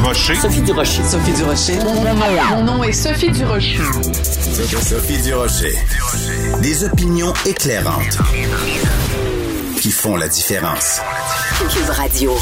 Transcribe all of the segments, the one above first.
Durocher. Sophie Durocher. Sophie Durocher. Mon nom, est Sophie Durocher. Sophie Durocher. Des opinions éclairantes qui font la différence. Cube Radio.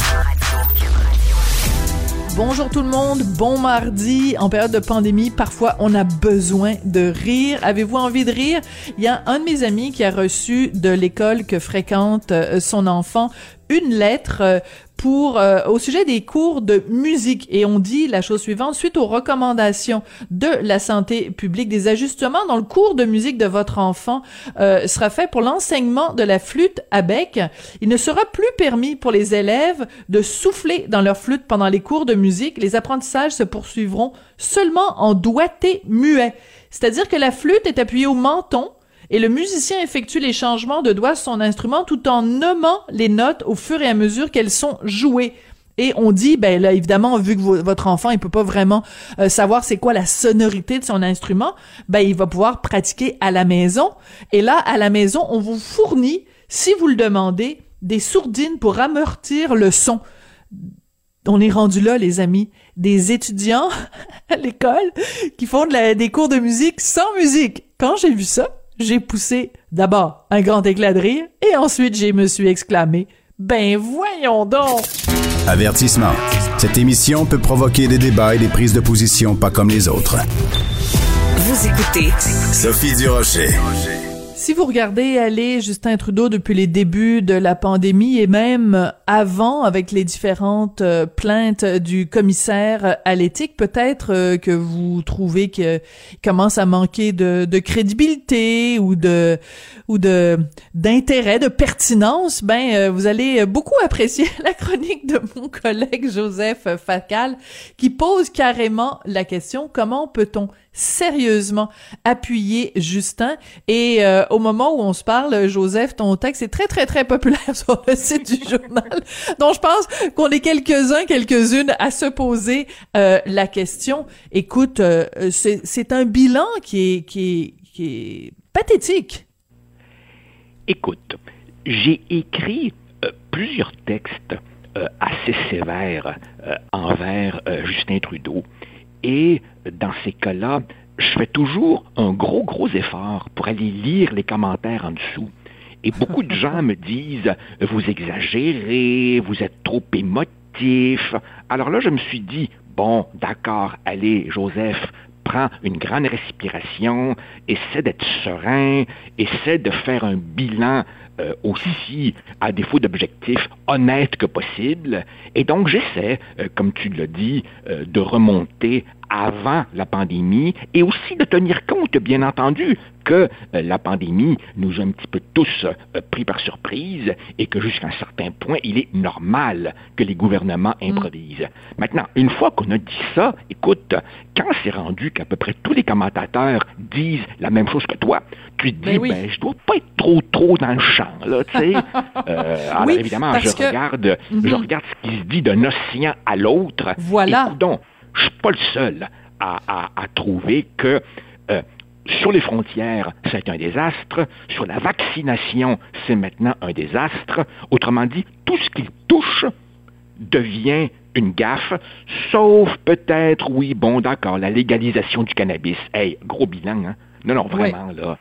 Bonjour tout le monde, bon mardi. En période de pandémie, parfois on a besoin de rire. Avez-vous envie de rire? Il y a un de mes amis qui a reçu de l'école que fréquente euh, son enfant une lettre euh, pour euh, au sujet des cours de musique et on dit la chose suivante suite aux recommandations de la santé publique des ajustements dans le cours de musique de votre enfant euh, sera fait pour l'enseignement de la flûte à bec. Il ne sera plus permis pour les élèves de souffler dans leur flûte pendant les cours de musique. Les apprentissages se poursuivront seulement en doigté muet. C'est-à-dire que la flûte est appuyée au menton et le musicien effectue les changements de doigts sur son instrument tout en nommant les notes au fur et à mesure qu'elles sont jouées. Et on dit, ben là, évidemment, vu que votre enfant, il peut pas vraiment euh, savoir c'est quoi la sonorité de son instrument, ben il va pouvoir pratiquer à la maison. Et là, à la maison, on vous fournit, si vous le demandez, des sourdines pour amortir le son. On est rendu là, les amis. Des étudiants à l'école qui font des cours de musique sans musique. Quand j'ai vu ça, j'ai poussé d'abord un grand éclat de rire et ensuite j'ai me suis exclamé Ben voyons donc Avertissement. Cette émission peut provoquer des débats et des prises de position pas comme les autres. Vous écoutez Sophie Durocher. Si vous regardez aller Justin Trudeau depuis les débuts de la pandémie et même avant avec les différentes euh, plaintes du commissaire à l'éthique, peut-être euh, que vous trouvez qu'il commence à manquer de, crédibilité ou de ou de d'intérêt, de pertinence, ben euh, vous allez beaucoup apprécier la chronique de mon collègue Joseph Facal qui pose carrément la question comment peut-on sérieusement appuyer Justin et au moment où on se parle, Joseph, ton texte est très, très, très populaire sur le site du journal. Donc, je pense qu'on est quelques-uns, quelques-unes à se poser euh, la question. Écoute, euh, c'est un bilan qui est, qui qui est pathétique. Écoute, j'ai écrit euh, plusieurs textes assez sévères envers Justin Trudeau. Et dans ces cas-là, je fais toujours un gros, gros effort pour aller lire les commentaires en dessous. Et beaucoup de gens me disent, vous exagérez, vous êtes trop émotif. Alors là, je me suis dit, bon, d'accord, allez, Joseph, prends une grande respiration, essaie d'être serein, essaie de faire un bilan euh, aussi, à défaut d'objectif, honnête que possible. Et donc, j'essaie, euh, comme tu l'as dit, euh, de remonter avant la pandémie et aussi de tenir compte, bien entendu, que euh, la pandémie nous a un petit peu tous euh, pris par surprise et que jusqu'à un certain point, il est normal que les gouvernements mm. improvisent. Maintenant, une fois qu'on a dit ça, écoute, quand c'est rendu qu'à peu près tous les commentateurs disent la même chose que toi, tu te dis, ben, ben je dois pas être trop trop dans le champ, là, tu sais. euh, alors évidemment, je regarde, je mm-hmm. regarde ce qui se dit d'un océan à l'autre. Voilà. Et, donc, je suis pas le seul à, trouver que euh, sur les frontières, c'est un désastre. Sur la vaccination, c'est maintenant un désastre. Autrement dit, tout ce qui touche devient une gaffe, sauf peut-être, oui, bon, d'accord, la légalisation du cannabis. Hey, gros bilan, hein? Non, non, vraiment, là.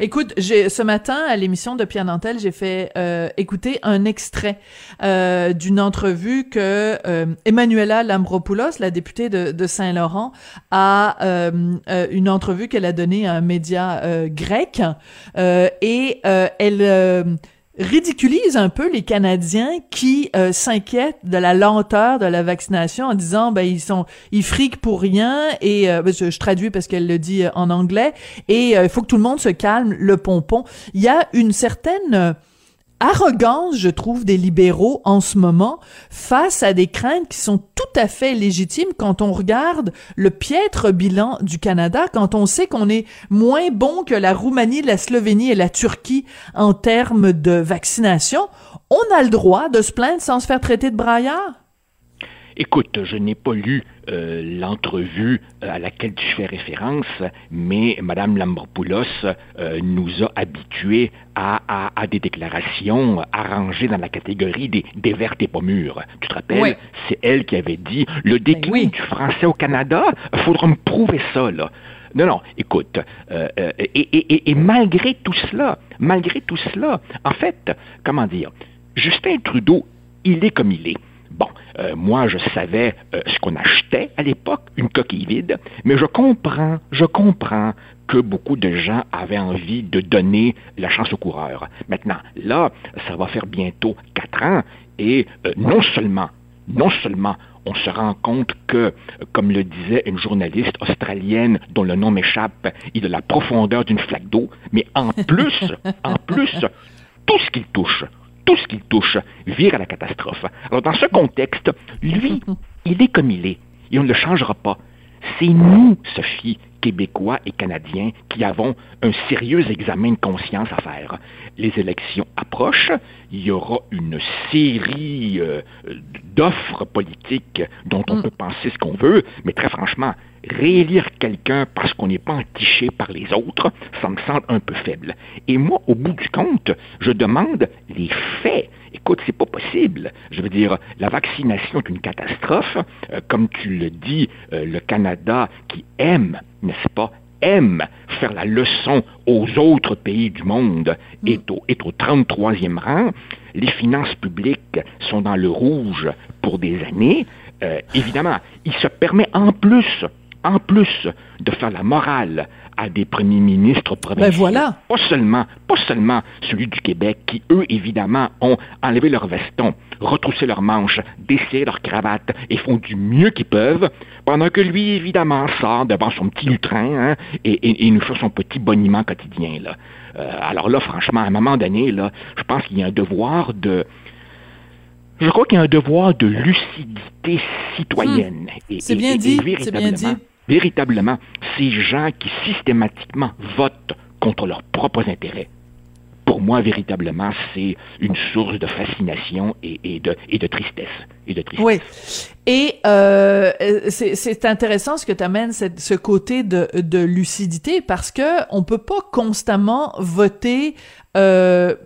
Écoute, j'ai ce matin à l'émission de Pierre Nantel, j'ai fait euh, écouter un extrait euh, d'une entrevue que euh, Emmanuela Lambropoulos, la députée de, de Saint-Laurent, a une entrevue qu'elle a donnée à un média grec et elle ridiculise un peu les Canadiens qui euh, s'inquiètent de la lenteur de la vaccination en disant ben ils sont ils friquent pour rien et euh, ben, je, traduis parce qu'elle le dit euh, en anglais et il faut que tout le monde se calme le pompon. Il y a une certaine arrogance, je trouve, des libéraux en ce moment face à des craintes qui sont tout à fait légitimes quand on regarde le piètre bilan du Canada, quand on sait qu'on est moins bon que la Roumanie, la Slovénie et la Turquie en termes de vaccination. On a le droit de se plaindre sans se faire traiter de braillard? Écoute, je n'ai pas lu euh, l'entrevue euh, à laquelle tu fais référence, mais Mme Lambropoulos euh, nous a habitués à, des déclarations arrangées dans la catégorie des, des vertes et pas mûres. Tu te rappelles? C'est elle qui avait dit le ben déclin du français au Canada, il faudra me prouver ça, là. Non, non, écoute, et, et, malgré tout cela, malgré tout cela, en fait, comment dire, Justin Trudeau, il est comme il est. Bon, euh, moi, je savais euh, ce qu'on achetait à l'époque, une coquille vide, mais je comprends, je comprends que beaucoup de gens avaient envie de donner la chance au coureur. Maintenant, là, ça va faire bientôt quatre ans, et euh, non seulement, non seulement on se rend compte que, comme le disait une journaliste australienne dont le nom m'échappe, il a la profondeur d'une flaque d'eau, mais en plus, en plus, tout ce qu'il touche, tout ce qu'il touche vire à la catastrophe. Alors dans ce contexte, lui, il est comme il est, et on ne le changera pas. C'est nous, Sophie, Québécois et Canadiens, qui avons un sérieux examen de conscience à faire. Les élections approchent, il y aura une série euh, d'offres politiques dont on mm. peut penser ce qu'on veut, mais très franchement, réélire quelqu'un parce qu'on n'est pas entiché par les autres, ça me semble un peu faible. Et moi, au bout du compte, je demande les faits. Écoute, c'est pas possible. Je veux dire, la vaccination est une catastrophe. Euh, comme tu le dis, euh, le Canada qui aime, n'est-ce pas, aime faire la leçon aux autres pays du monde mm. est, au, est au 33e rang. Les finances publiques sont dans le rouge pour des années. Euh, évidemment, il se permet en plus en plus de faire la morale à des premiers ministres provinciaux, ben voilà. pas seulement, pas seulement celui du Québec, qui eux évidemment ont enlevé leur veston, retroussé leurs manches, desserré leurs cravates et font du mieux qu'ils peuvent, pendant que lui évidemment sort devant son petit lutrin hein, et, nous fait son petit boniment quotidien là. Euh, alors là, franchement, à un moment donné là, je pense qu'il y a un devoir de je crois qu'il y a un devoir de lucidité citoyenne. Hmm. C'est bien dit, c'est bien dit véritablement ces gens qui systématiquement votent contre leurs propres intérêts, pour moi, véritablement, c'est une source de fascination et, de, tristesse. Et. Oui. Et euh, c'est intéressant ce que tu amènes, ce côté de, de lucidité, parce que on peut pas constamment voter euh,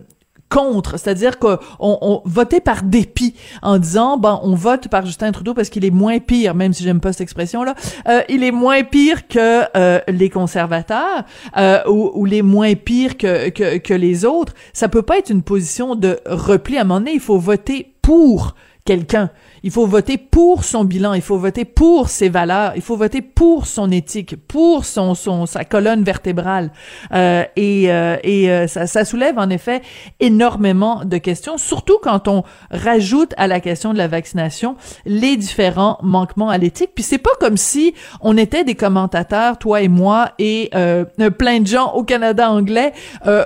contre, c'est-à-dire qu'on on votait par dépit en disant bon on vote par Justin Trudeau parce qu'il est moins pire, même si j'aime pas cette expression là, euh, il est moins pire que euh, les conservateurs euh, ou, ou, les moins pires que, que que les autres. Ça peut pas être une position de repli. À un moment donné, il faut voter pour quelqu'un. Il faut voter pour son bilan, il faut voter pour ses valeurs, il faut voter pour son éthique, pour son, son sa colonne vertébrale. Euh, et euh, et euh, ça, ça, soulève en effet énormément de questions, surtout quand on rajoute à la question de la vaccination les différents manquements à l'éthique. Puis c'est pas comme si on était des commentateurs, toi et moi, et euh, plein de gens au Canada anglais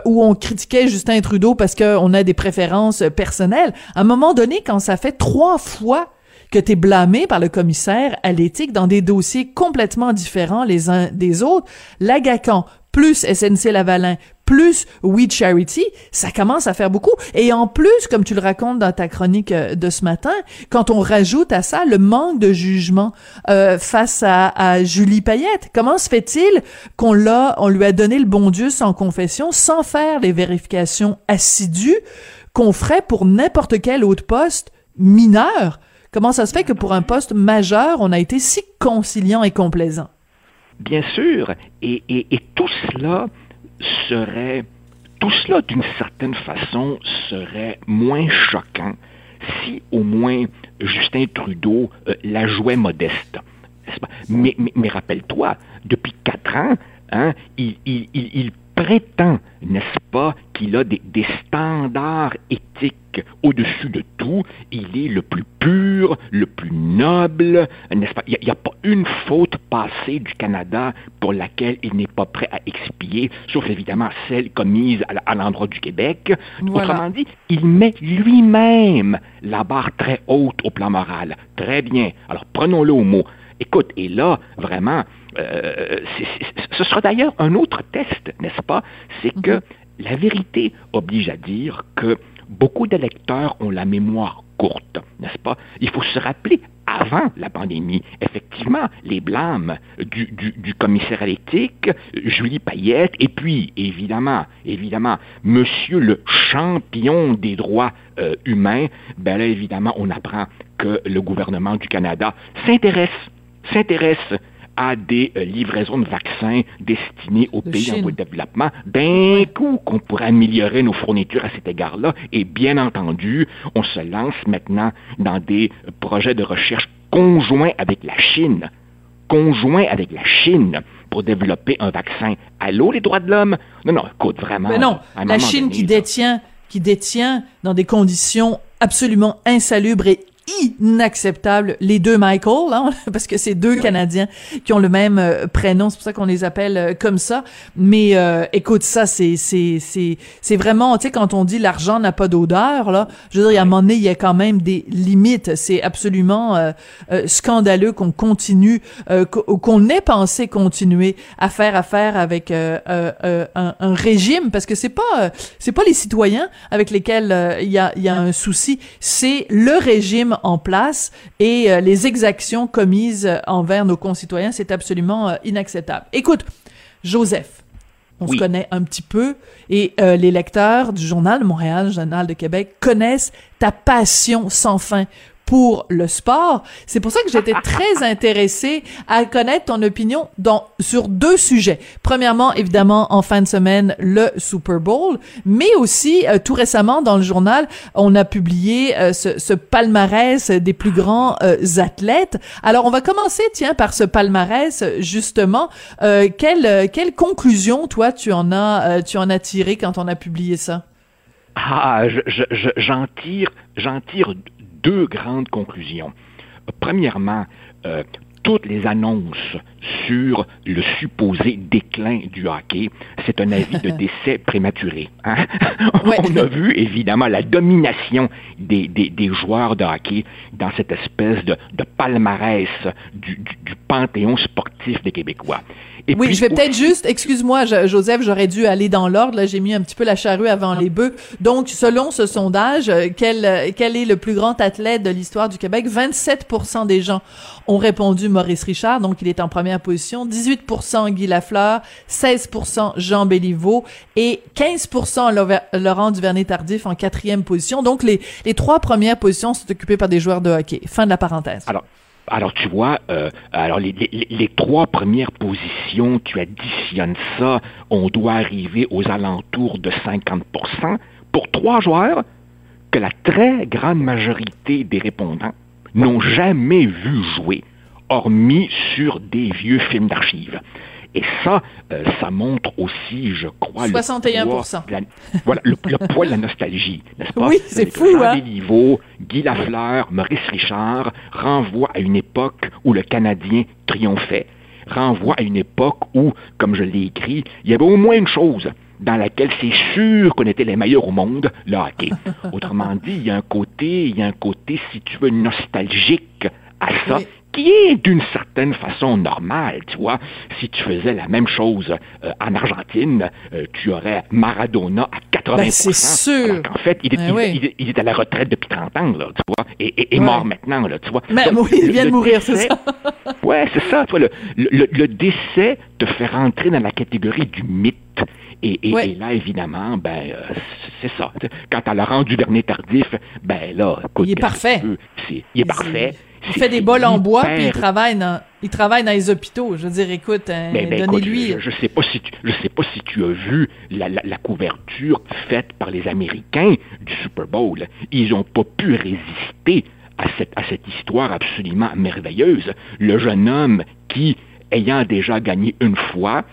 où on critiquait Justin Trudeau parce qu'on a des préférences personnelles. À un moment donné, quand ça fait trois fois que tu es blâmé par le commissaire à l'éthique dans des dossiers complètement différents les uns des autres, l'agacan plus SNC Lavalin plus We Charity, ça commence à faire beaucoup. Et en plus, comme tu le racontes dans ta chronique euh, de ce matin, quand on rajoute à ça le manque de jugement euh, face à, à, Julie Payette, comment se fait-il qu'on l'a, on lui a donné le bon Dieu sans confession, sans faire les vérifications assidues qu'on ferait pour n'importe quel autre poste mineur? Comment ça se fait que pour un poste majeur, on a été si conciliant et complaisant? Bien sûr, et, tout cela serait, tout cela d'une certaine façon serait moins choquant si au moins Justin Trudeau euh, la jouait modeste. Mais, mais, rappelle-toi, depuis quatre ans, hein, il, il, il prétend, n'est-ce pas, qu'il a des, standards éthiques au-dessus de tout. Il est le plus pur, le plus noble, n'est-ce pas? Il n'y a, pas une faute passée du Canada pour laquelle il n'est pas prêt à expier, sauf évidemment celle commise à, l'endroit du Québec. Autrement dit, il met lui-même la barre très haute au plan moral. Très bien. Alors prenons-le au mot. Écoute, et là, vraiment, euh, ce sera d'ailleurs un autre test, n'est-ce pas? C'est que mhm. la vérité oblige à dire que beaucoup d'électeurs ont la mémoire courte, n'est-ce pas? Il faut se rappeler avant la pandémie. Effectivement, les blâmes du, du, commissaire à l'éthique, Julie Payette, et puis, évidemment, évidemment, monsieur le champion des droits euh, humains, ben là, évidemment, on apprend que le gouvernement du Canada s'intéresse, s'intéresse à des euh, livraisons de vaccins destinés aux pays en voie de développement, d'un coup qu'on pourrait améliorer nos fournitures à cet égard-là. Et bien entendu, on se lance maintenant dans des projets de recherche conjoints avec la Chine, conjoints avec la Chine pour développer un vaccin. Allô, les droits de l'homme? Non, non, écoute, vraiment. Mais non, la Chine qui détient, qui détient dans des conditions absolument insalubres et inacceptable. Les deux Michael, hein, parce que c'est deux Canadiens qui ont le même euh, prénom, c'est pour ça qu'on les appelle euh, comme ça. Mais euh, écoute, ça c'est c'est c'est c'est vraiment, tu sais, quand on dit l'argent n'a pas d'odeur, là, je veux dire, à un moment donné, il y a quand même des limites. C'est absolument scandaleux qu'on continue, qu'on ait pensé continuer à faire affaire avec un, un, régime, parce que c'est pas c'est pas les citoyens avec lesquels il y a il y a un souci, c'est le régime en place et euh, les exactions commises envers nos concitoyens, c'est absolument euh, inacceptable. Écoute, Joseph, on se connaît un petit peu et euh, les lecteurs du journal de Montréal, journal de Québec connaissent ta passion sans fin pour le sport. C'est pour ça que j'étais très intéressée à connaître ton opinion dans, sur deux sujets. Premièrement, évidemment, en fin de semaine, le Super Bowl, mais aussi euh, tout récemment dans le journal, on a publié euh, ce, ce, palmarès des plus grands euh, athlètes. Alors, on va commencer, tiens, par ce palmarès justement. quelle quelle conclusion, toi, tu en as tu en as tiré quand on a publié ça? Ah, j'en tire, j'en tire deux grandes conclusions. Premièrement, euh, toutes les annonces sur le supposé déclin du hockey, c'est un avis de décès prématuré. Hein? On a vu évidemment la domination des, joueurs de hockey dans cette espèce de, palmarès du, du, panthéon sportif des Québécois oui, je vais peut-être juste, excuse-moi, Joseph, j'aurais dû aller dans l'ordre. Là, j'ai mis un petit peu la charrue avant les bœufs. Donc, selon ce sondage, euh, quel, euh, quel est le plus grand athlète de l'histoire du Québec? 27% des gens ont répondu Maurice Richard, donc il est en première position. 18% Guy Lafleur, 16% Jean Béliveau et 15% Laurent Duvernay-Tardif en quatrième position. Donc, les, les trois premières positions sont occupées par des joueurs de hockey. Fin de la parenthèse. Alors, alors tu vois, euh, alors les, les, trois premières positions, tu additionnes ça, on doit arriver aux alentours de 50% pour trois joueurs que la très grande majorité des répondants n'ont jamais vu jouer, hormis sur des vieux films d'archives. Et ça, euh, ça montre aussi, je crois, 61 le poids, la, voilà, le, poids de la nostalgie, n'est-ce pas? Oui, c'est fou, hein? Niveau, Guy Lafleur, Maurice Richard renvoient à une époque où le Canadien triomphait, renvoient à une époque où, comme je l'ai écrit, il y avait au moins une chose dans laquelle c'est sûr qu'on était les meilleurs au monde, le hockey. Autrement dit, il y a un côté, il y a un côté, si tu veux, nostalgique à ça, qui est d'une certaine façon normal, tu vois. Si tu faisais la même chose euh, en Argentine, euh, tu aurais Maradona à 80%. Ben, c'est sûr. En fait, il est, il, est, à la retraite depuis 30 ans, là, tu vois, et, et, mort maintenant, là, tu vois. Mais il vient de mourir, c'est ça. ouais, c'est ça, tu vois, le, le, décès te fait rentrer dans la catégorie du mythe. Et, et, là, évidemment, ben, euh, c'est ça. Quand à le rendu dernier tardif, ben là, écoute, il est parfait. il est parfait. Il fait des bols en bois, puis il travaille dans, il travaille dans les hôpitaux. Je veux dire, écoute, hein, ben, ben, donnez-lui. Je, ne sais pas si tu, je sais pas si tu as vu la, la, couverture faite par les Américains du Super Bowl. Ils n'ont pas pu résister à cette, à cette histoire absolument merveilleuse. Le jeune homme qui, ayant déjà gagné une fois,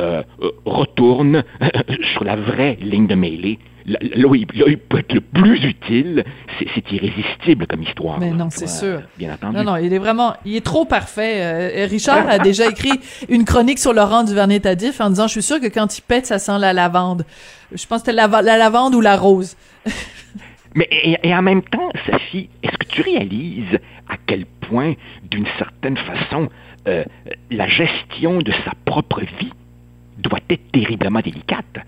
euh, euh, retourne sur la vraie ligne de mêlée là, où il, peut être le plus utile, c'est irrésistible comme histoire. Mais non, c'est sûr. Bien entendu. Non, non, il est vraiment, il est trop parfait. Euh, Richard a déjà écrit une chronique sur Laurent Duvernay-Tardif en disant, je suis sûr que quand il pète, ça sent la lavande. Je pense que c'était la, lavande ou la rose. Mais et, en même temps, Sophie, est-ce que tu réalises à quel point, d'une certaine façon, euh, la gestion de sa propre vie doit être terriblement délicate?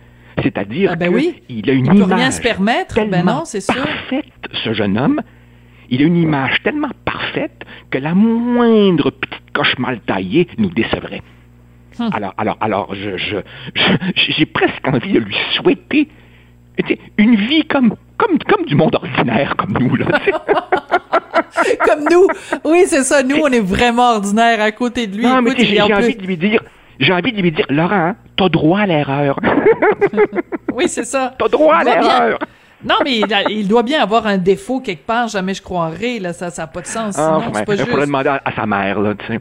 C'est-à-dire ah ben qu'il a une il image rien se permettre. Ben tellement non, c'est parfaite, ce jeune homme. Il a une image tellement parfaite fait que la moindre petite coche mal taillée nous décevrait. Hum. Alors, alors, alors, je, je, je- j'ai presque envie de lui souhaiter une vie comme, comme, comme du monde ordinaire, comme nous, là. Comme nous. Oui, c'est ça. Nous, on est vraiment ordinaire à côté de lui. non, mais Écoute, j'ai plus- envie de lui dire, j'ai envie de lui dire, Laurent, t'as droit à l'erreur. Oui, c'est ça. t'as droit à l'erreur. Non, mais il, a- il doit bien avoir un défaut quelque part. Jamais je croirais. Là, ça, ça n'a pas de sens. Ah, Sinon, c'est pas il faudrait juste. demander à, à sa mère, là, tu sais.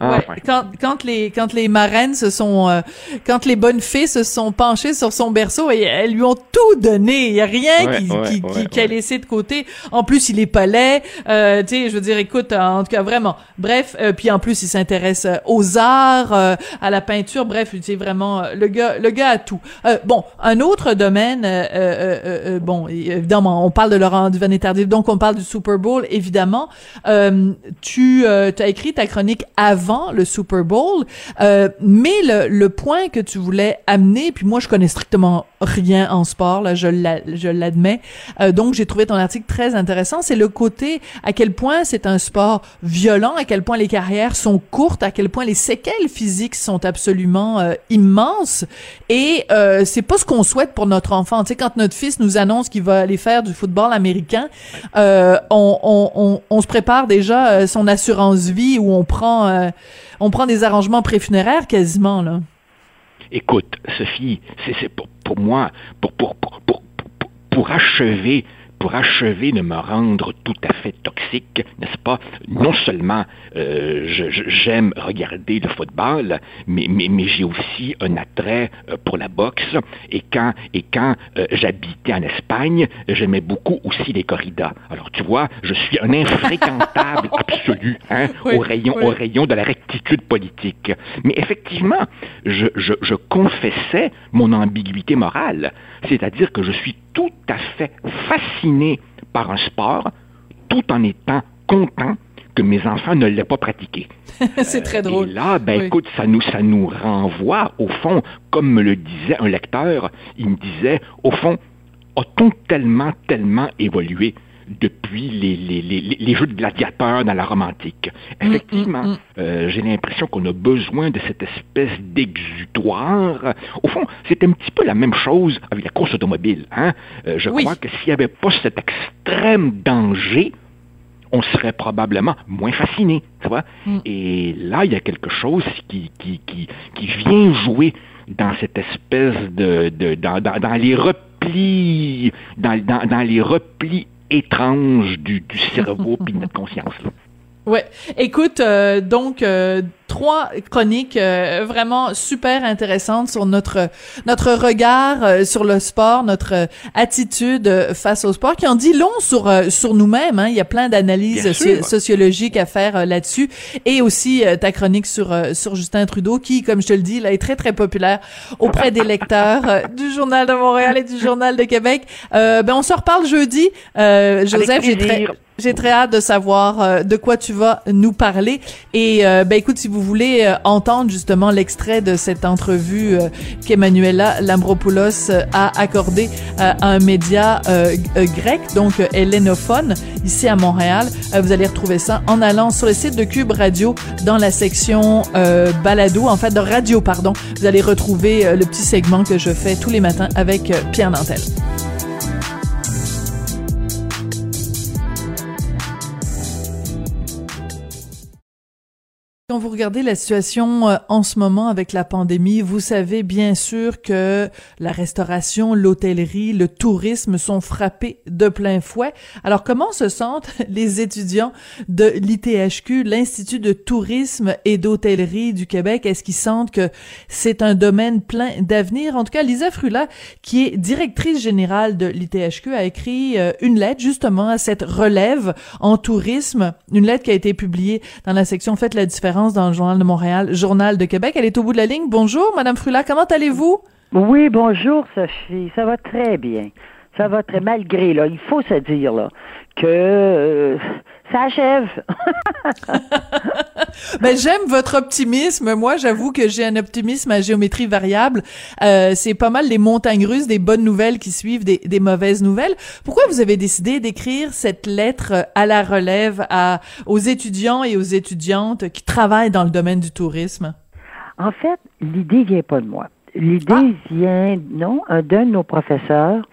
Ah, Ouais, quand, quand les quand les marraines se sont euh, quand les bonnes fées se sont penchées sur son berceau et elles lui ont tout donné, il y a rien Ouais, qui ouais, qui, qui- qui a laissé de côté. En plus, il est pas laid, euh, tu sais, je veux dire écoute en tout cas vraiment. Bref, euh, puis en plus il s'intéresse euh, aux arts, euh, à la peinture, bref, c'est vraiment euh, le gars le gars a tout. Euh, bon, un autre domaine euh, euh, euh, euh, bon, évidemment, on parle de Laurent Duvernay Tardif, donc on parle du Super Bowl évidemment. Euh, tu euh, as écrit ta chronique avant le Super Bowl, euh, mais le, le point que tu voulais amener, puis moi je connais strictement rien en sport, là, je l'a- je l'admets, euh, donc j'ai trouvé ton article très intéressant, c'est le côté à quel point c'est un sport violent, à quel point les carrières sont courtes, à quel point les séquelles physiques sont absolument euh, immenses, et euh, c'est pas ce qu'on souhaite pour notre enfant. Tu sais, quand notre fils nous annonce qu'il va aller faire du football américain, euh, on, on, on, on se prépare déjà euh, son assurance vie où on prend on prend des arrangements préfunéraires quasiment là. Écoute, Sophie, c'est pour, pour moi, pour, pour, pour- pour achever, pour achever de me rendre tout à fait toxique, n'est-ce pas? Non seulement euh, j'aime regarder le football, mais, mais, mais j'ai aussi un attrait euh, pour la boxe. Et quand, et quand euh, j'habitais en Espagne, j'aimais beaucoup aussi les corridas. Alors tu vois, je suis un infréquentable absolu hein, Oui, au rayon, oui. au rayon de la rectitude politique. Mais effectivement, je, je, je confessais mon ambiguïté morale, c'est-à-dire que je suis tout à fait fasciné par un sport, tout en étant content que mes enfants ne l'aient pas pratiqué. c'est très drôle. Et là, ben Oui. écoute, ça nous, ça nous renvoie, au fond, comme me le disait un lecteur, il me disait, au fond, a-t-on tellement, tellement évolué? Depuis les, les, les, les jeux de gladiateurs dans la romantique. Effectivement, mm, mm. euh, j'ai l'impression qu'on a besoin de cette espèce d'exutoire. Au fond, c'est un petit peu la même chose avec la course automobile. Hein? Euh, je Oui. crois que s'il n'y avait pas cet extrême danger, on serait probablement moins fasciné, tu vois. Mm. Et là, il y a quelque chose qui, qui, qui, qui vient jouer dans cette espèce de, de dans, dans, dans les replis, dans, dans, dans les replis étranges du, du cerveau puis de notre conscience. là. Ouais. Écoute, euh, donc euh, trois chroniques euh, vraiment super intéressantes sur notre notre regard euh, sur le sport, notre attitude euh, face au sport, qui en dit long sur euh, sur nous-mêmes. Hein. Il y a plein d'analyses sociologiques à faire là-dessus, et aussi euh, ta chronique sur euh, sur Justin Trudeau, qui, comme je te le dis, là, est très très populaire auprès des lecteurs du journal de Montréal et du journal de Québec. Euh, ben on se reparle jeudi. Euh, Joseph, j'ai très. J'ai très hâte de savoir euh, de quoi tu vas nous parler. Et euh, ben écoute, si vous voulez euh, entendre justement l'extrait de cette entrevue euh, qu'Emmanuela Lambropoulos euh, a accordée euh, à un média grec, donc hellénophone, ici à Montréal, vous allez retrouver ça en allant sur le site de Cube Radio dans la section balado, en fait de radio, pardon. Vous allez retrouver le petit segment que je fais tous les matins avec Pierre Nantel. Quand vous regardez la situation euh, en ce moment avec la pandémie, vous savez bien sûr que la restauration, l'hôtellerie, le tourisme sont frappés de plein fouet. Alors comment se sentent les étudiants de l'ITHQ, l'Institut de tourisme et d'hôtellerie du Québec? Est-ce qu'ils sentent que c'est un domaine plein d'avenir? En tout cas, Lisa Frula, qui est directrice générale de l'ITHQ, a écrit euh, une lettre justement à cette relève en tourisme, une lettre qui a été publiée dans la section Faites la différence dans le Journal de Montréal, Journal de Québec. Elle est au bout de la ligne. Bonjour, Madame Frula, comment allez-vous? Oui, bonjour Sophie, ça va très bien. Ça va très malgré là, il faut se dire là que euh, ça achève. ben j'aime votre optimisme. Moi, j'avoue que j'ai un optimisme à géométrie variable. Euh, c'est pas mal les montagnes russes, des bonnes nouvelles qui suivent des, des mauvaises nouvelles. Pourquoi vous avez décidé d'écrire cette lettre à la relève à aux étudiants et aux étudiantes qui travaillent dans le domaine du tourisme? En fait, l'idée vient pas de moi. L'idée Ah. vient non d'un de nos professeurs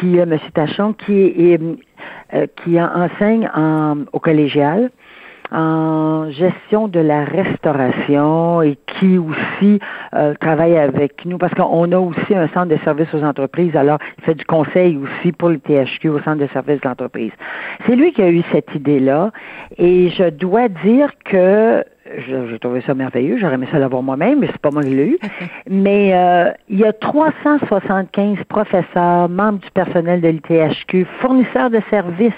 qui, euh, M. Tachon, qui est, euh, qui enseigne en, au collégial en gestion de la restauration et qui aussi euh, travaille avec nous parce qu'on a aussi un centre de services aux entreprises. Alors, il fait du conseil aussi pour le THQ au centre de services de l'entreprise. C'est lui qui a eu cette idée-là et je dois dire que j'ai trouvé ça merveilleux. J'aurais aimé ça l'avoir moi-même, mais c'est pas moi qui l'ai eu. mais euh, il y a 375 professeurs, membres du personnel de l'ITHQ, fournisseurs de services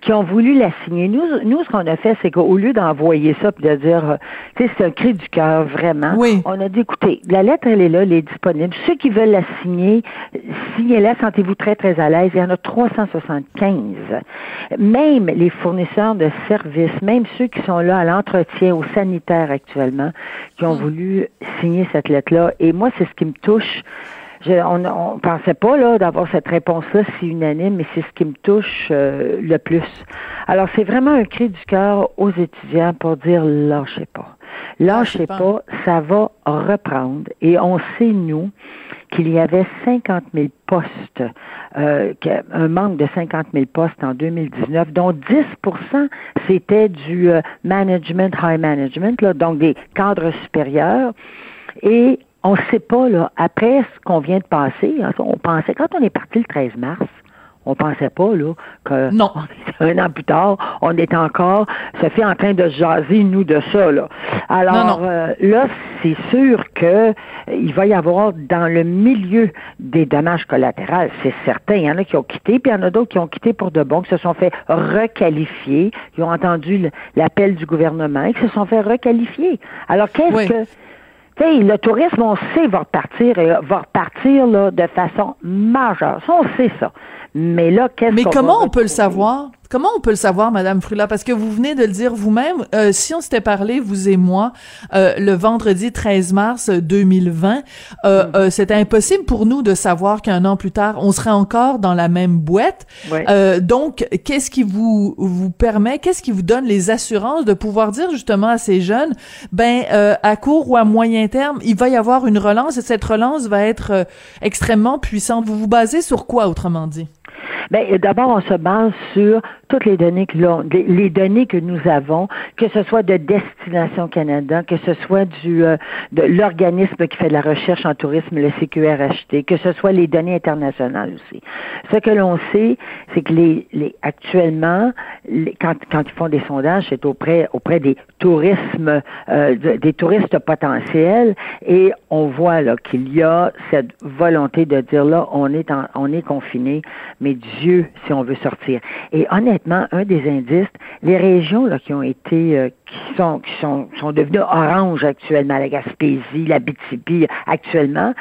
qui ont voulu la signer. Nous, nous ce qu'on a fait, c'est qu'au lieu d'envoyer ça puis de dire, euh, tu sais, c'est un cri du cœur, vraiment, Oui. on a dit, écoutez, la lettre, elle est là, elle est disponible. Ceux qui veulent la signer, signez-la, sentez-vous très, très à l'aise. Il y en a 375. Même les fournisseurs de services, même ceux qui sont là à l'entretien, au sanitaire actuellement, qui ont voulu signer cette lettre-là. Et moi, c'est ce qui me touche. Je, on, on pensait pas là d'avoir cette réponse-là si unanime, mais c'est ce qui me touche euh, le plus. Alors c'est vraiment un cri du cœur aux étudiants pour dire lâchez pas, lâchez Lâchez pas. pas, ça va reprendre. Et on sait nous qu'il y avait 50 000 postes, euh, un manque de 50 000 postes en 2019, dont 10% c'était du euh, management, high management, là, donc des cadres supérieurs. Et on ne sait pas, là, après ce qu'on vient de passer, hein, on pensait, quand on est parti le 13 mars, on pensait pas, là, que Non. un an plus tard, on est encore, ça fait en train de se jaser, nous, de ça, là. Alors, Non, non. euh, là, c'est sûr que euh, il va y avoir dans le milieu des dommages collatéraux, c'est certain. Il y en a qui ont quitté, puis il y en a d'autres qui ont quitté pour de bon, qui se sont fait requalifier. Ils ont entendu l'appel du gouvernement et qui se sont fait requalifier. Alors, qu'est-ce Oui. que tu sais, le tourisme, on sait, va repartir et va repartir là, de façon majeure. Ça, on sait ça. Mais là, qu'est-ce Mais comment on peut le savoir? Comment on peut le savoir, Madame Frula? Parce que vous venez de le dire vous-même. euh, si on s'était parlé, vous et moi, euh, le vendredi 13 mars 2020, euh, Mm. euh, c'était impossible pour nous de savoir qu'un an plus tard, on serait encore dans la même boîte. Euh, donc, qu'est-ce qui vous vous permet, qu'est-ce qui vous donne les assurances de pouvoir dire justement à ces jeunes, ben euh, à court ou à moyen terme, il va y avoir une relance et cette relance va être extrêmement puissante. Vous vous basez sur quoi, autrement dit? Ben, d'abord, on se base sur toutes les données que l'on- les données que nous avons, que ce soit de Destination Canada, que ce soit euh, de l'organisme qui fait de la recherche en tourisme, le CQRHT, que ce soit les données internationales aussi. Ce que l'on sait, c'est que les, actuellement, quand, ils font des sondages, c'est auprès auprès des tourismes, euh, de- des touristes potentiels, et on voit qu'il y a cette volonté de dire là, on est en, on est confiné, mais Dieu, si on veut sortir. Et honnêtement, un des indices, les régions là, qui ont été, euh, qui sont, qui sont, sont devenues oranges actuellement, la Gaspésie, la BTP actuellement,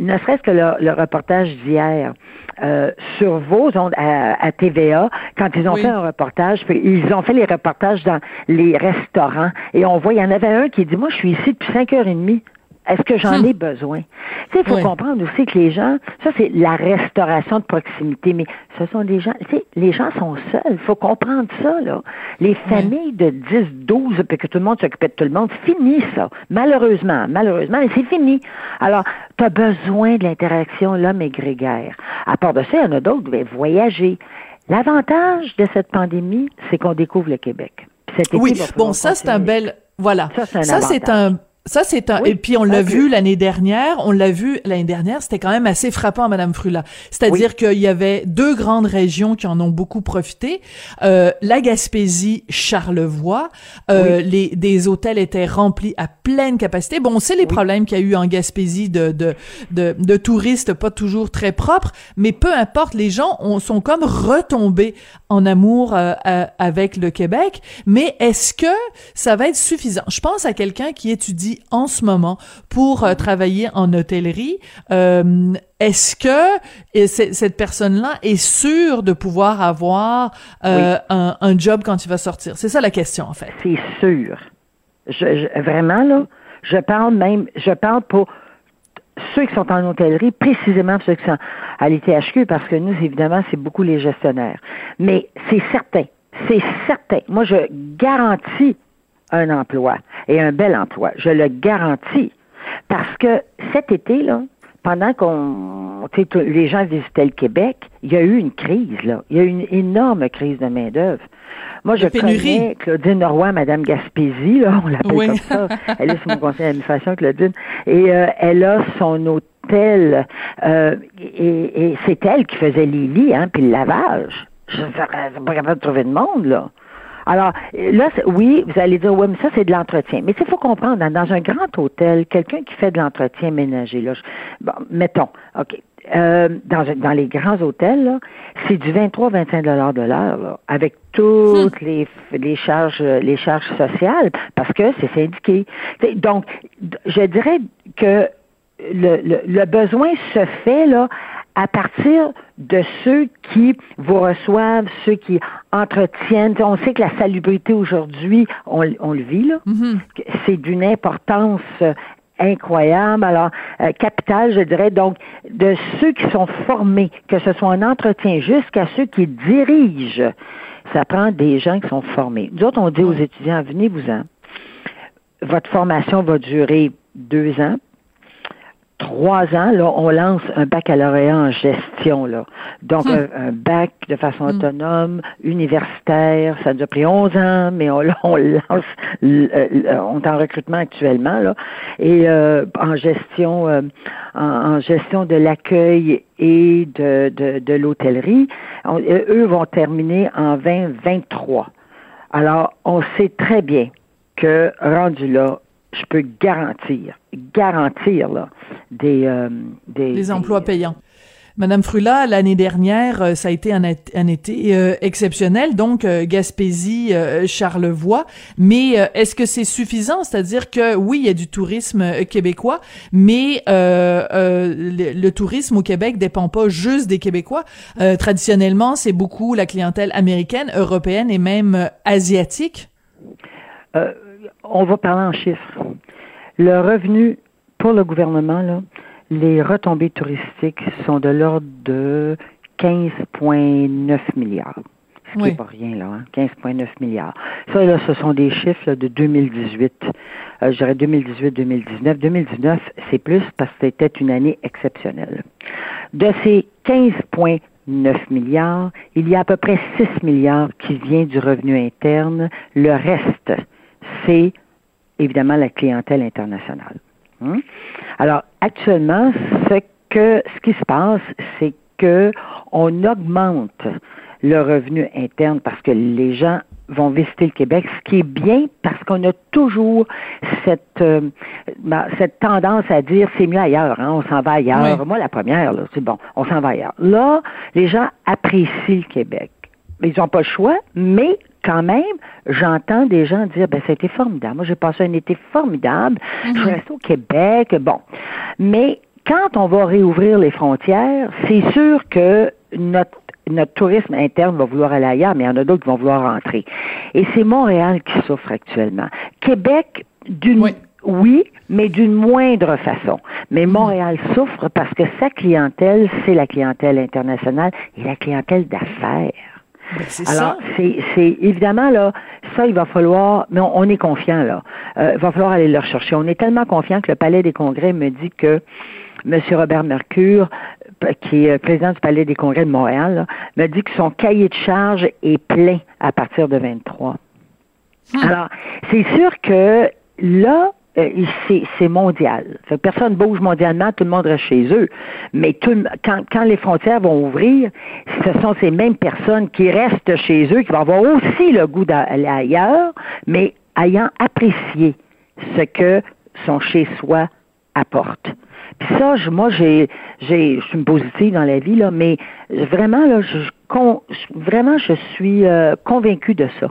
ne serait-ce que le, le reportage d'hier euh, sur vos ondes à, à TVA, quand ils ont Oui. fait un reportage, puis ils ont fait les reportages dans les restaurants, et on voit, il y en avait un qui dit, moi, je suis ici depuis cinq heures et demie. Est-ce que j'en Hmm. ai besoin? Tu sais, il faut Oui. comprendre aussi que les gens, ça c'est la restauration de proximité, mais ce sont des gens, tu sais, les gens sont seuls. Il faut comprendre ça, là. Les familles de 10, 12, puis que tout le monde s'occupait de tout le monde, fini ça. Malheureusement, malheureusement, mais c'est fini. Alors, tu as besoin de l'interaction, l'homme est grégaire. À part de ça, il y en a d'autres qui veulent voyager. L'avantage de cette pandémie, c'est qu'on découvre le Québec. Cet été, Oui, bon, ça c'est un bel, voilà. Ça, c'est Ça un, ça c'est un, Oui, et puis on l'a ok. vu l'année dernière, on l'a vu l'année dernière, c'était quand même assez frappant, Madame Frula. C'est-à-dire qu'il y avait deux grandes régions qui en ont beaucoup profité, euh, la Gaspésie, Charlevoix, euh, les des hôtels étaient remplis à pleine capacité. Bon, on sait les problèmes qu'il y a eu en Gaspésie de de de, de touristes pas toujours très propres, mais peu importe, les gens ont, sont comme retombés en amour euh, euh, avec le Québec. Mais est-ce que ça va être suffisant? Je pense à quelqu'un qui étudie En ce moment pour euh, travailler en hôtellerie. Euh, est-ce que cette personne-là est sûre de pouvoir avoir un, un, job quand il va sortir? C'est ça la question, en fait. C'est sûr. Je, vraiment, là, je parle même, je parle pour ceux qui sont en hôtellerie, précisément ceux qui sont à l'ITHQ, parce que nous, évidemment, c'est beaucoup les gestionnaires. Mais c'est certain, c'est certain. Moi, je garantis un emploi et un bel emploi. Je le garantis. Parce que cet été, là, pendant qu'on les gens visitaient le Québec, il y a eu une crise, là. Il y a eu une énorme crise de main-d'œuvre. Moi, je connais Claudine Roy, Madame Gaspésie, là, on l'appelle comme ça. Elle est sur mon conseil d'administration, Claudine. Et euh, elle a son hôtel, euh, et, c'est elle qui faisait les lits, hein, puis le lavage. Je ne pas capable de trouver de monde, là. Alors, là, oui, vous allez dire, oui, mais ça, c'est de l'entretien. Mais il faut comprendre, dans un grand hôtel, quelqu'un qui fait de l'entretien ménager, là, bon, mettons, OK, euh, dans, dans les grands hôtels, c'est du 23-25 dollars de l'heure, avec toutes hmm. les, les charges les charges sociales, parce que c'est syndiqué. Donc, je dirais que le, le, le, besoin se fait là à partir de ceux qui vous reçoivent, ceux qui entretiennent. On sait que la salubrité aujourd'hui, on, on, le vit là, mm-hmm. c'est d'une importance incroyable. Alors, euh, capital, je dirais, donc, de ceux qui sont formés, que ce soit en entretien jusqu'à ceux qui dirigent, ça prend des gens qui sont formés. Nous autres, on dit aux étudiants, venez-vous-en. Votre formation va durer deux ans trois ans, là, on lance un baccalauréat en gestion, là. Donc, hum. un, bac de façon hum. autonome, universitaire, ça nous a pris 11 ans, mais on, on lance, on est en recrutement actuellement, là, et euh, en gestion, euh, en, gestion de l'accueil et de, de, de l'hôtellerie. Eux vont terminer en 2023. Alors, on sait très bien que rendu là, je peux garantir, garantir là, des, euh, des, emplois payants. Madame Frula, l'année dernière, euh, ça a été un, été euh, exceptionnel, donc Gaspésie, Charlevoix. Mais est-ce que c'est suffisant? C'est-à-dire que oui, il y a du tourisme québécois, mais le, le, tourisme au Québec dépend pas juste des Québécois. traditionnellement, c'est beaucoup la clientèle américaine, européenne et même asiatique on va parler en chiffres. Le revenu pour le gouvernement, là, les retombées touristiques sont de l'ordre de 15,9 milliards. Ce qui n'est pas rien, là, 15,9 hein. milliards. Ça, là, ce sont des chiffres de 2018. Euh, je dirais 2018-2019. 2019, c'est plus parce que c'était une année exceptionnelle. De ces 15,9 milliards, il y a à peu près 6 milliards qui vient du revenu interne. Le reste, c'est évidemment la clientèle internationale. Hein? Alors, actuellement, ce que ce qui se passe, c'est que on augmente le revenu interne parce que les gens vont visiter le Québec, ce qui est bien parce qu'on a toujours cette euh, cette tendance à dire c'est mieux ailleurs, hein, on s'en va ailleurs. Moi, la première, c'est bon, on s'en va ailleurs. Là, les gens apprécient le Québec. Ils n'ont pas le choix, mais quand même, j'entends des gens dire, ben, ça a été formidable. Moi, j'ai passé un été formidable. Je suis mhm. resté au Québec. Bon. Mais quand on va réouvrir les frontières, c'est sûr que notre notre tourisme interne va vouloir aller ailleurs, mais il y en a d'autres qui vont vouloir rentrer. Et c'est Montréal qui souffre actuellement. Québec, d'une oui. mais d'une moindre façon. Mais mhm. Montréal souffre parce que sa clientèle, c'est la clientèle internationale et la clientèle d'affaires. Ben, Alors, c'est évidemment là, ça il va falloir, mais on, est confiant là. Euh, il va falloir aller le rechercher. On est tellement confiant que le Palais des Congrès me dit que M. Robert Mercure, qui est président du Palais des Congrès de Montréal, me dit que son cahier de charge est plein à partir de 23. Hmm. Alors, c'est sûr que là, euh, c'est mondial. personne bouge mondialement, tout le monde reste chez eux. Mais quand, les frontières vont ouvrir, ce sont ces mêmes personnes qui restent chez eux, qui vont avoir aussi le goût d'aller ailleurs, mais ayant apprécié ce que son chez-soi apporte. Ça, je, moi, j'ai, j'ai, je suis une positive dans la vie là, mais vraiment là, je, vraiment, je suis euh, convaincue de ça.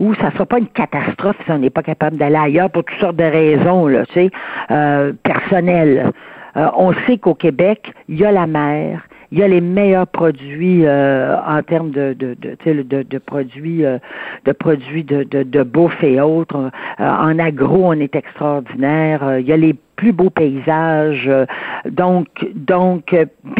Ou ça sera pas une catastrophe si on n'est pas capable d'aller ailleurs pour toutes sortes de raisons là, tu sais, euh, personnelles. Euh, on sait qu'au Québec, il y a la mer, il y a les meilleurs produits euh, en termes de, de, de, de, de produits euh, de produits de, de, de bouffe et autres. en agro, on est extraordinaire. Il y a les plus beaux paysages. Donc, donc,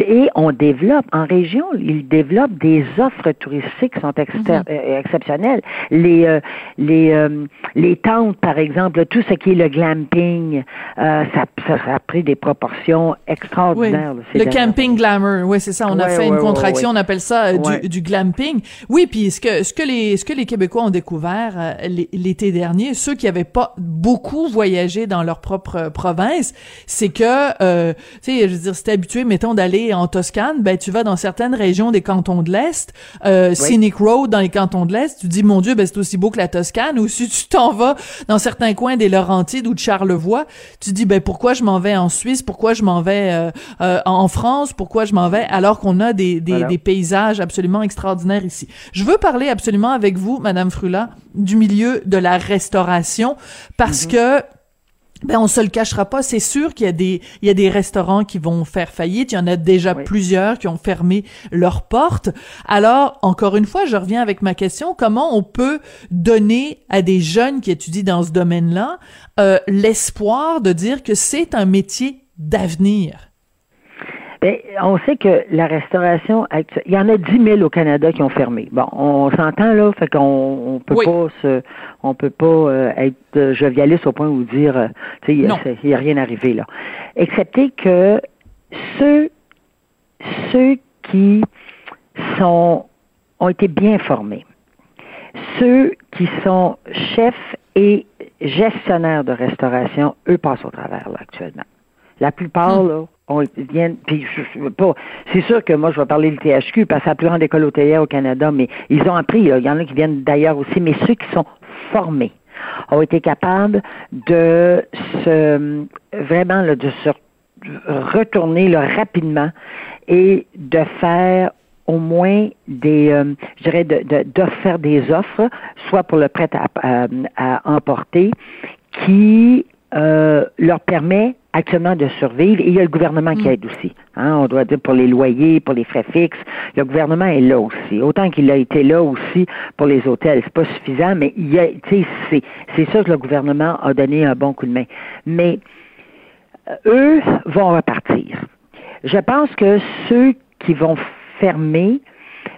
et on développe en région, ils développent des offres touristiques qui sont mhm. euh, exceptionnelles. Les euh, les euh, les tentes, par exemple, tout ce qui est le glamping, ça, ça, a pris des proportions extraordinaires. le camping glamour, oui, c'est ça. On a fait une contraction, on appelle ça du, du, glamping. Oui, puis ce que ce que les ce que les Québécois ont découvert l'été dernier, ceux qui n'avaient pas beaucoup voyagé dans leur propre province c'est que, euh, tu sais, je veux dire, si t'es habitué, mettons, d'aller en Toscane, ben tu vas dans certaines régions des cantons de l'Est, euh, Scenic Road dans les cantons de l'Est, tu dis, mon Dieu, ben c'est aussi beau que la Toscane, ou si tu t'en vas dans certains coins des Laurentides ou de Charlevoix, tu dis, ben pourquoi je m'en vais en Suisse, pourquoi je m'en vais euh, euh en France, pourquoi je m'en vais, alors qu'on a des, des, des, paysages absolument extraordinaires ici. Je veux parler absolument avec vous, Madame Frula, du milieu de la restauration, parce mm-hmm. que ben on se le cachera pas, c'est sûr qu'il y a des il y a des restaurants qui vont faire faillite, il y en a déjà plusieurs qui ont fermé leurs portes. Alors encore une fois, je reviens avec ma question, comment on peut donner à des jeunes qui étudient dans ce domaine-là euh, l'espoir de dire que c'est un métier d'avenir? Bien, on sait que la restauration, il y en a 10 000 au Canada qui ont fermé. Bon, on s'entend là, fait qu'on on peut pas se, on peut pas euh, être jovialiste au point où dire, euh, tu sais, il n'y a rien arrivé là. Excepté que ceux, ceux qui sont, ont été bien formés, ceux qui sont chefs et gestionnaires de restauration, eux passent au travers là actuellement. La plupart, hmm. là, on vient, puis je, pas, c'est sûr que moi je vais parler du THQ parce que c'est la plus grande école hôtelière au Canada, mais ils ont appris, il y en a qui viennent d'ailleurs aussi, mais ceux qui sont formés ont été capables de se vraiment là, de se retourner là, rapidement et de faire au moins des, euh, je dirais, de, de, des offres, soit pour le prêt à, à emporter, qui euh, leur permet actuellement de survivre. Et il y a le gouvernement qui mm. aide aussi. Hein, on doit dire pour les loyers, pour les frais fixes. Le gouvernement est là aussi. Autant qu'il a été là aussi pour les hôtels. C'est pas suffisant, mais il y a, c'est, c'est ça que le gouvernement a donné un bon coup de main. Mais euh, eux vont repartir. Je pense que ceux qui vont fermer,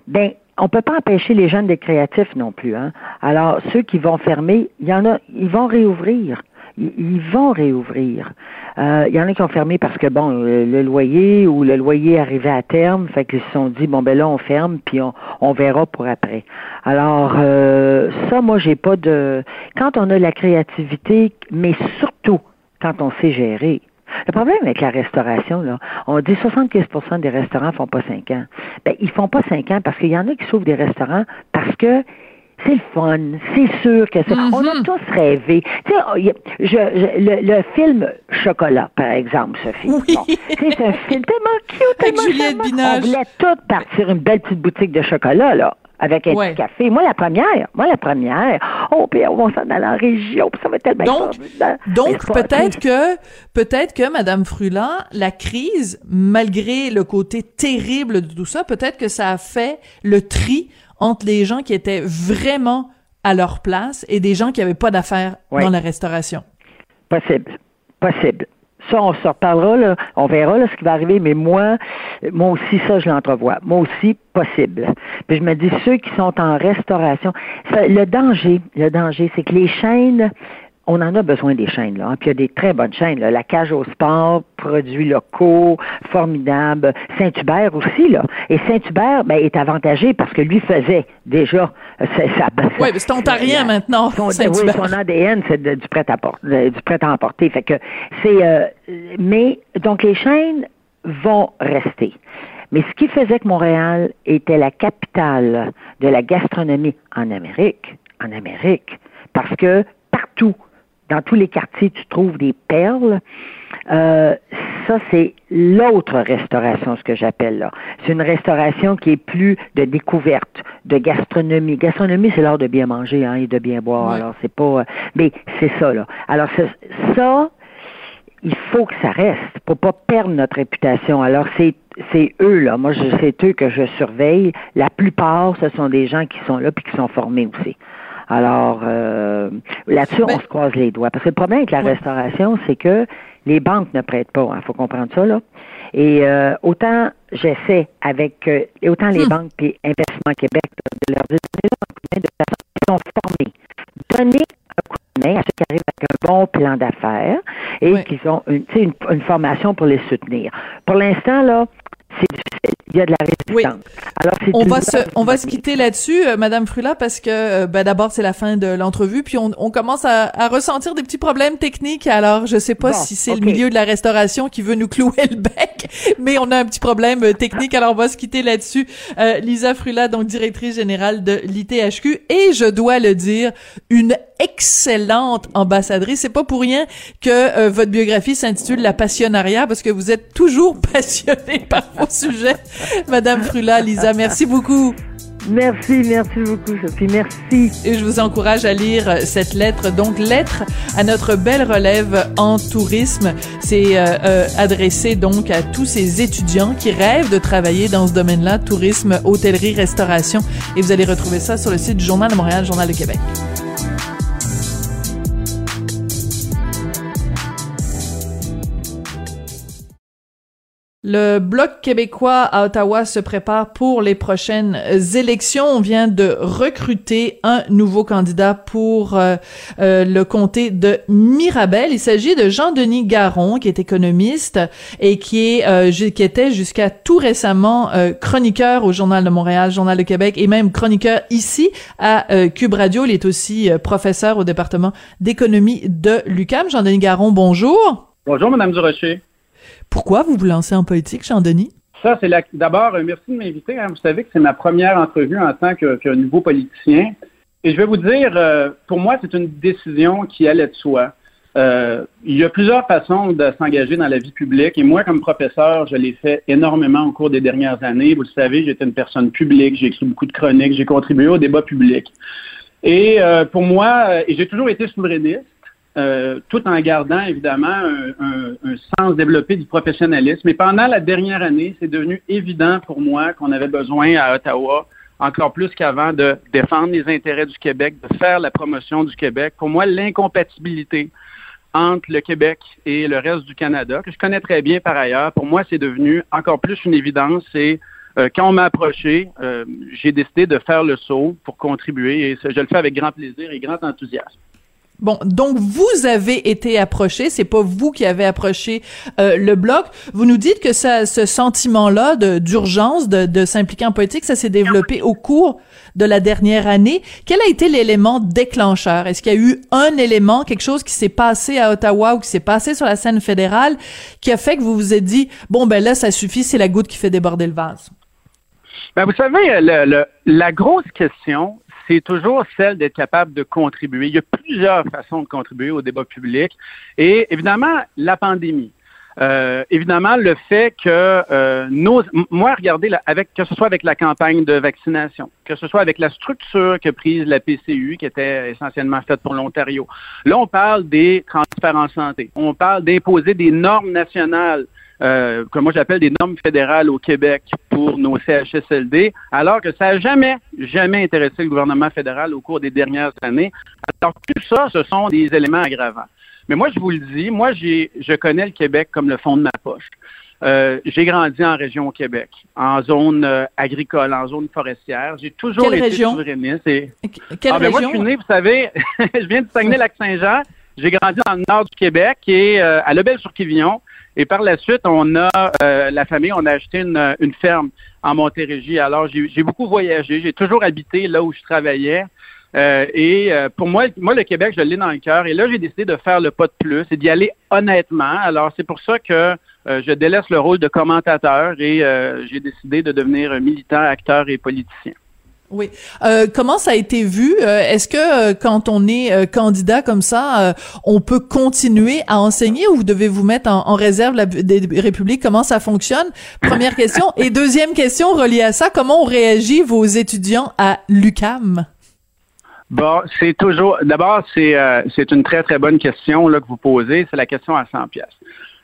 ben, on peut pas empêcher les jeunes d'être créatifs non plus. Hein. Alors, ceux qui vont fermer, il y en a, ils vont réouvrir ils vont réouvrir. Euh, il y en a qui ont fermé parce que bon, le, loyer ou le loyer arrivait à terme, fait qu'ils se sont dit bon ben là on ferme puis on, on verra pour après. Alors euh, ça, moi j'ai pas de. Quand on a la créativité, mais surtout quand on sait gérer. Le problème avec la restauration, là, on dit 75% des restaurants font pas cinq ans. Ben, ils font pas cinq ans parce qu'il y en a qui s'ouvrent des restaurants parce que c'est le fun, c'est sûr que c'est. On a mhm. tous rêvé. Tu sais, oh, je, le, le, film Chocolat, par exemple, Sophie. Oui. c'est un film tellement cute, tellement Juliette On voulait tous partir une belle petite boutique de chocolat, là avec un petit café. Moi, la première, moi, la première. Oh, puis on va s'en aller en région, puis ça va tellement Donc, donc peut-être que, peut-être que, Madame Fruland, la crise, malgré le côté terrible de tout ça, peut-être que ça a fait le tri entre les gens qui étaient vraiment à leur place et des gens qui n'avaient pas d'affaires dans la restauration. Possible. Possible. Ça, on se reparlera, là, on verra ce qui va arriver, mais moi, moi aussi, ça, je l'entrevois. Moi aussi, possible. Puis je me dis, ceux qui sont en restauration, le danger, le danger, c'est que les chaînes on en a besoin des chaînes, là. Hein. Puis il y a des très bonnes chaînes, là. La cage au sport, produits locaux, formidable. Saint-Hubert aussi, là. Et Saint-Hubert, ben, est avantagé parce que lui faisait déjà euh, sa, Oui, mais c'est ontarien maintenant. Son, oui, son ADN, c'est du prêt à porter, du prêt à emporter. Fait que c'est, euh, mais, donc les chaînes vont rester. Mais ce qui faisait que Montréal était la capitale de la gastronomie en Amérique, en Amérique, parce que partout dans tous les quartiers, tu trouves des perles. Euh, ça, c'est l'autre restauration, ce que j'appelle là. C'est une restauration qui est plus de découverte, de gastronomie. Gastronomie, c'est l'art de bien manger hein, et de bien boire. Alors, c'est pas... Euh, mais c'est ça, là. Alors, ça, il faut que ça reste pour pas perdre notre réputation. Alors, c'est c'est eux là. Moi, c'est eux que je surveille. La plupart, ce sont des gens qui sont là puis qui sont formés aussi. Alors euh, là-dessus, on se croise les doigts. Parce que le problème avec la restauration, c'est que les banques ne prêtent pas. Il hein, faut comprendre ça là. Et euh, autant j'essaie avec euh, autant les hmm. banques et Investissement Québec de leur dire de façon qu'ils sont formés. Donner un coup de main à ceux qui arrivent avec un bon plan d'affaires et qu'ils ont une, une, une formation pour les soutenir. Pour l'instant, là, c'est difficile. Il y a de la résistance. Alors, on va se, on va se quitter là-dessus, euh, Madame Frula, parce que euh, ben, d'abord c'est la fin de l'entrevue, puis on, on commence à, à, ressentir des petits problèmes techniques. Alors, je sais pas si c'est le milieu de la restauration qui veut nous clouer le bec, mais on a un petit problème euh, technique. Alors, on va se quitter là-dessus. Lisa Frula, donc directrice générale de l'ITHQ, et je dois le dire, une excellente ambassadrice. C'est pas pour rien que votre biographie s'intitule La Passionnariat, parce que vous êtes toujours passionnée par vos sujets. Madame Frula, Lisa, merci beaucoup. Merci, merci beaucoup, Sophie. Merci. Et je vous encourage à lire cette lettre. Donc, lettre à notre belle relève en tourisme. C'est euh, euh, adressé donc à tous ces étudiants qui rêvent de travailler dans ce domaine-là, tourisme, hôtellerie, restauration. Et vous allez retrouver ça sur le site du Journal de Montréal, Journal de Québec. Le Bloc québécois à Ottawa se prépare pour les prochaines élections. On vient de recruter un nouveau candidat pour euh, euh, le comté de Mirabel. Il s'agit de Jean-Denis Garon, qui est économiste et qui, est, euh, qui était jusqu'à tout récemment chroniqueur au Journal de Montréal, Journal de Québec et même chroniqueur ici à Cube Radio. Il est aussi professeur au département d'économie de l'UQAM. Jean-Denis Garon, bonjour. Bonjour, Madame Durocher. Pourquoi vous vous lancez en politique, Jean-Denis? Ça, c'est d'abord, euh, merci de m'inviter. Hein. Vous savez que c'est ma première entrevue en tant que, nouveau politicien. Et je vais vous dire, euh, pour moi, c'est une décision qui allait de soi. Euh, il y a plusieurs façons de s'engager dans la vie publique. Et moi, comme professeur, je l'ai fait énormément au cours des dernières années. Vous le savez, j'étais une personne publique, j'ai écrit beaucoup de chroniques, j'ai contribué au débat public. Et pour moi, j'ai toujours été souverainiste, euh, tout en gardant évidemment un, sens développé du professionnalisme. Mais pendant la dernière année, c'est devenu évident pour moi qu'on avait besoin à Ottawa, encore plus qu'avant, de défendre les intérêts du Québec, de faire la promotion du Québec. Pour moi, l'incompatibilité entre le Québec et le reste du Canada, que je connais très bien par ailleurs, pour moi, c'est devenu encore plus une évidence. C'est euh, quand on m'a approché, euh, j'ai décidé de faire le saut pour contribuer et je le fais avec grand plaisir et grand enthousiasme. Bon, donc vous avez été approché, c'est pas vous qui avez approché euh, le bloc. Vous nous dites que ça, ce sentiment-là d'urgence de, de s'impliquer en politique, ça s'est développé au cours de la dernière année. Quel a été l'élément déclencheur? Est-ce qu'il y a eu un élément, quelque chose qui s'est passé à Ottawa ou qui s'est passé sur la scène fédérale, qui a fait que vous vous êtes dit bon ben là ça suffit, c'est la goutte qui fait déborder le vase? Ben, vous savez, le, la grosse question, c'est toujours celle d'être capable de contribuer. Il y a plusieurs façons de contribuer au débat public. Et évidemment, la pandémie. Euh, évidemment, le fait que euh, nos, moi, regardez, avec, que ce soit avec la campagne de vaccination, que ce soit avec la structure que prise la PCU, qui était essentiellement faite pour l'Ontario. Là, on parle des transferts en santé. On parle d'imposer des normes nationales euh, que moi j'appelle des normes fédérales au Québec pour nos CHSLD, alors que ça n'a jamais, jamais intéressé le gouvernement fédéral au cours des dernières années. Alors tout ça, ce sont des éléments aggravants. Mais moi, je vous le dis, moi, j'ai, je connais le Québec comme le fond de ma poche. Euh, j'ai grandi en région au Québec, en zone euh, agricole, en zone forestière. J'ai toujours été souverainiste. Et... Quelle ah, région? Moi, je suis né, vous savez, je viens de Saguenay-Lac-Saint-Jean. J'ai grandi dans le nord du Québec et euh, à Lebel-sur-Quivillon. Et par la suite, on a, euh, la famille, on a acheté une, une ferme en Montérégie. Alors, j'ai beaucoup voyagé. J'ai toujours habité là où je travaillais. Euh, et euh, pour moi, moi, le Québec, je l'ai dans le cœur. Et là, j'ai décidé de faire le pas de plus et d'y aller honnêtement. Alors, c'est pour ça que je délaisse le rôle de commentateur et j'ai décidé de devenir militant, acteur et politicien. Oui. Euh, comment ça a été vu? Euh, Est-ce que euh, quand on est candidat comme ça, on peut continuer à enseigner ou vous devez vous mettre en, en réserve la, des républiques? Comment ça fonctionne? Première question. Et deuxième question reliée à ça, comment ont réagi vos étudiants à l'UCAM? Bon, c'est toujours. D'abord, c'est c'est une très très bonne question là que vous posez. C'est la question à 100 pièces.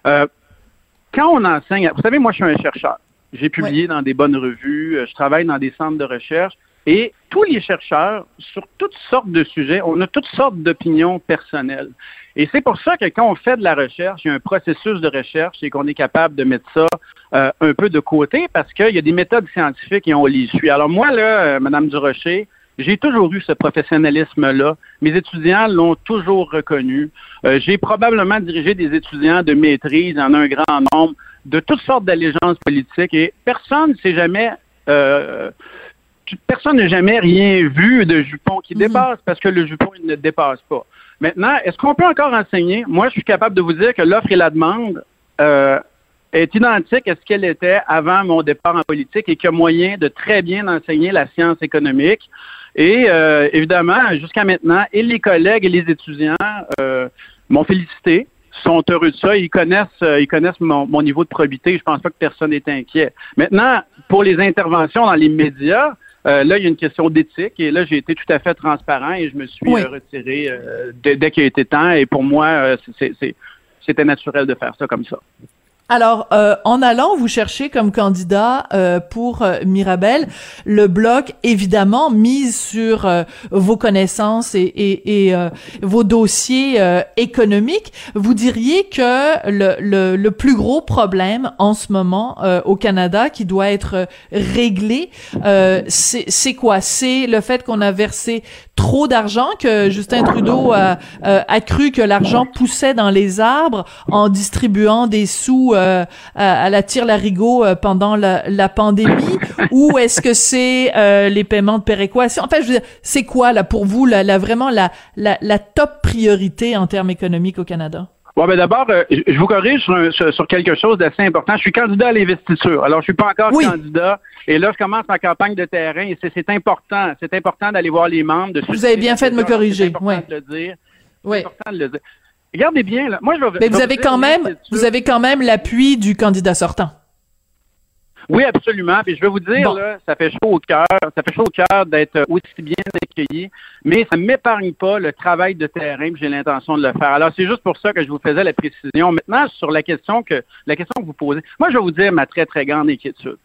quand on enseigne, vous savez, moi, je suis un chercheur. J'ai publié dans des bonnes revues. Je travaille dans des centres de recherche. Et tous les chercheurs, sur toutes sortes de sujets, on a toutes sortes d'opinions personnelles. Et c'est pour ça que quand on fait de la recherche, il y a un processus de recherche et qu'on est capable de mettre ça euh, un peu de côté parce qu'il y a des méthodes scientifiques et on les suit. Alors moi, là, euh, Madame Durocher, j'ai toujours eu ce professionnalisme-là. Mes étudiants l'ont toujours reconnu. Euh, j'ai probablement dirigé des étudiants de maîtrise en un grand nombre de toutes sortes d'allégeances politiques et personne ne s'est jamais euh, personne n'a jamais rien vu de jupon qui mhm. dépasse parce que le jupon, il ne dépasse pas. Maintenant, est-ce qu'on peut encore enseigner? Moi, je suis capable de vous dire que l'offre et la demande euh, est identique à ce qu'elle était avant mon départ en politique et qu'il y a moyen de très bien enseigner la science économique. Et euh, évidemment, jusqu'à maintenant, et les collègues et les étudiants euh, m'ont félicité sont heureux de ça. Ils connaissent, ils connaissent mon, mon, niveau de probité. Je pense pas que personne n'est inquiet. Maintenant, pour les interventions dans les médias, euh, là, il y a une question d'éthique et là, j'ai été tout à fait transparent et je me suis euh, retiré euh, dès, dès qu'il a été temps. Et pour moi, c'était naturel de faire ça comme ça. Alors, euh, en allant vous chercher comme candidat euh, pour euh, Mirabel, le bloc évidemment mise sur vos connaissances et, et vos dossiers économiques. Vous diriez que le, le, le, plus gros problème en ce moment au Canada qui doit être réglé, c'est quoi? C'est le fait qu'on a versé trop d'argent, que Justin Trudeau a, a cru que l'argent poussait dans les arbres en distribuant des sous euh, à, la tire larigot euh, pendant la, la pandémie? Ou est-ce que c'est euh, les paiements de péréquation? Enfin, je veux dire, c'est quoi là pour vous la, la vraiment la, la, la top priorité en termes économiques au Canada? Bon, ben d'abord, je vous corrige sur, sur, quelque chose d'assez important. Je suis candidat à l'investiture. Alors, je suis pas encore candidat. Et là, je commence ma campagne de terrain et c'est important. C'est important d'aller voir les membres. De vous avez bien fait de me corriger. C'est important de le dire. Oui. important de le dire. Regardez bien, là. Moi, je vais, Mais vous avez quand même, vous avez quand même l'appui du candidat sortant. Oui, absolument. Puis je vais vous dire, là, ça fait chaud au cœur, ça fait chaud au cœur d'être aussi bien accueilli, mais ça ne m'épargne pas le travail de terrain. J'ai l'intention de le faire. Alors c'est juste pour ça que je vous faisais la précision. Maintenant, sur la question que la question que vous posez, moi je vais vous dire ma très très grande inquiétude.